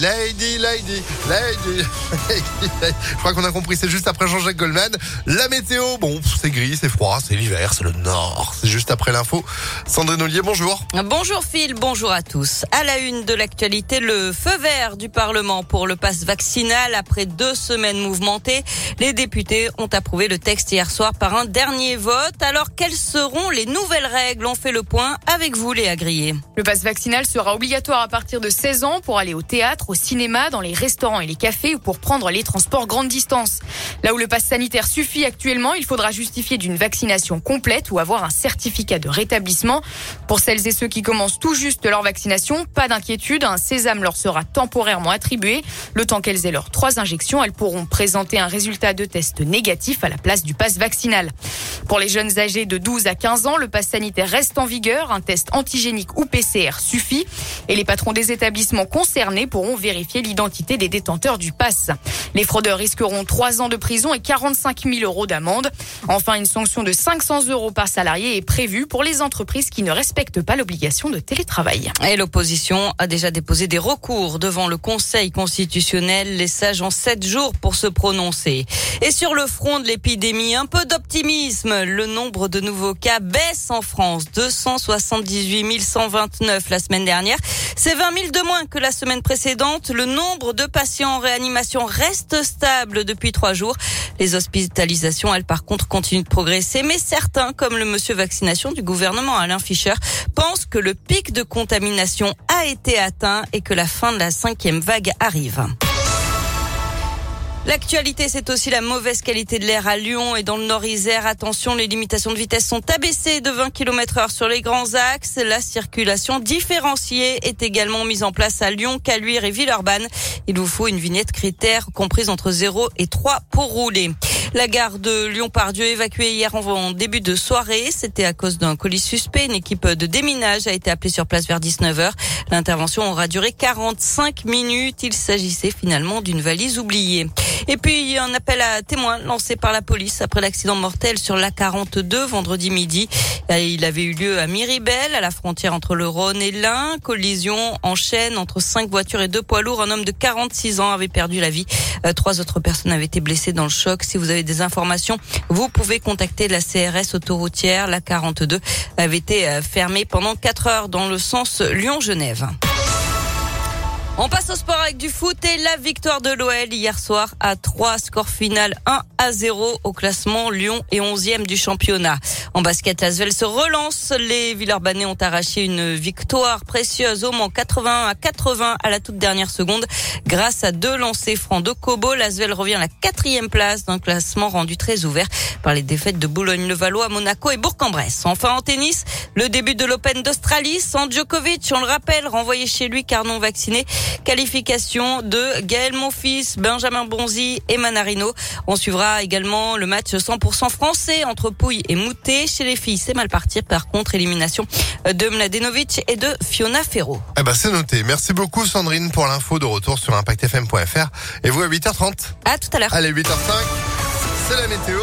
lady, lady, lady, lady. Je crois qu'on a compris, c'est juste après Jean-Jacques Goldman. La météo, bon, c'est gris, c'est froid, c'est l'hiver, c'est le nord. C'est juste après l'info. Sandrine Ollier, bonjour. Bonjour Phil, bonjour à tous. À la une de l'actualité, le feu vert du Parlement pour le passe vaccinal. Après deux semaines mouvementées, les députés ont approuvé le texte hier soir par un dernier vote. Alors, quelles seront les nouvelles règles? On fait le point avec vous, Léa Grillet. Le passe vaccinal sera obligatoire à partir de 16 ans pour aller au théâtre, au cinéma, dans les restaurants et les cafés ou pour prendre les transports grande distance. Là où le passe sanitaire suffit actuellement, il faudra justifier d'une vaccination complète ou avoir un certificat de rétablissement. Pour celles et ceux qui commencent tout juste leur vaccination, pas d'inquiétude, un sésame leur sera temporairement attribué. Le temps qu'elles aient leurs trois injections, elles pourront présenter un résultat de test négatif à la place du passe vaccinal. Pour les jeunes âgés de 12 à 15 ans, le pass sanitaire reste en vigueur. Un test antigénique ou PCR suffit. Et les patrons des établissements concernés pourront vérifier l'identité des détenteurs du pass. Les fraudeurs risqueront 3 ans de prison et 45 000 euros d'amende. Enfin, une sanction de 500 euros par salarié est prévue pour les entreprises qui ne respectent pas l'obligation de télétravail. Et l'opposition a déjà déposé des recours devant le Conseil constitutionnel. Les sages ont 7 jours pour se prononcer. Et sur le front de l'épidémie, un peu d'optimisme. Le nombre de nouveaux cas baisse en France. 278 129 la semaine dernière. C'est 20 000 de moins que la semaine précédente. Le nombre de patients en réanimation reste stable depuis trois jours. Les hospitalisations, elles, par contre, continuent de progresser. Mais certains, comme le monsieur vaccination du gouvernement Alain Fischer, pensent que le pic de contamination a été atteint et que la fin de la cinquième vague arrive. L'actualité, c'est aussi la mauvaise qualité de l'air à Lyon et dans le Nord-Isère. Attention, les limitations de vitesse sont abaissées de 20 km heure sur les grands axes. La circulation différenciée est également mise en place à Lyon, Caluire et Villeurbanne. Il vous faut une vignette critère comprise entre 0 et 3 pour rouler. La gare de Lyon-Pardieu évacuée hier en début de soirée. C'était à cause d'un colis suspect. Une équipe de déminage a été appelée sur place vers 19h. L'intervention aura duré 45 minutes. Il s'agissait finalement d'une valise oubliée. Et puis, un appel à témoins lancé par la police après l'accident mortel sur l'A42 vendredi midi. Il avait eu lieu à Miribel, à la frontière entre le Rhône et l'Ain. Collision en chaîne entre cinq voitures et deux poids lourds. Un homme de 46 ans avait perdu la vie. Euh, trois autres personnes avaient été blessées dans le choc. Si vous avez des informations, vous pouvez contacter la CRS autoroutière. La 42 avait été euh, fermée pendant quatre heures dans le sens Lyon-Genève. On passe au sport avec du foot et la victoire de l'OL hier soir à 3, score final 1 à 0 au classement Lyon et 11e du championnat. En basket, Asvel se relance. Les Villeurbanais ont arraché une victoire précieuse au Mans 81 à 80 à la toute dernière seconde grâce à deux lancers francs de Kobo. L'Asvel revient à la quatrième place d'un classement rendu très ouvert par les défaites de Boulogne-le-Valois, Monaco et Bourg-en-Bresse. Enfin en tennis, le début de l'Open d'Australie sans Djokovic, on le rappelle, renvoyé chez lui car non vacciné. Qualification de Gaël Monfils, Benjamin Bonzi et Manarino. On suivra également le match 100% français entre Pouille et Moutet. Chez les filles, c'est mal parti. Par contre, élimination de Mladenovic et de Fiona Ferro. Eh ben, c'est noté. Merci beaucoup, Sandrine, pour l'info de retour sur ImpactFM.fr. Et vous à 8h30. À tout à l'heure. Allez, 8h05. C'est la météo.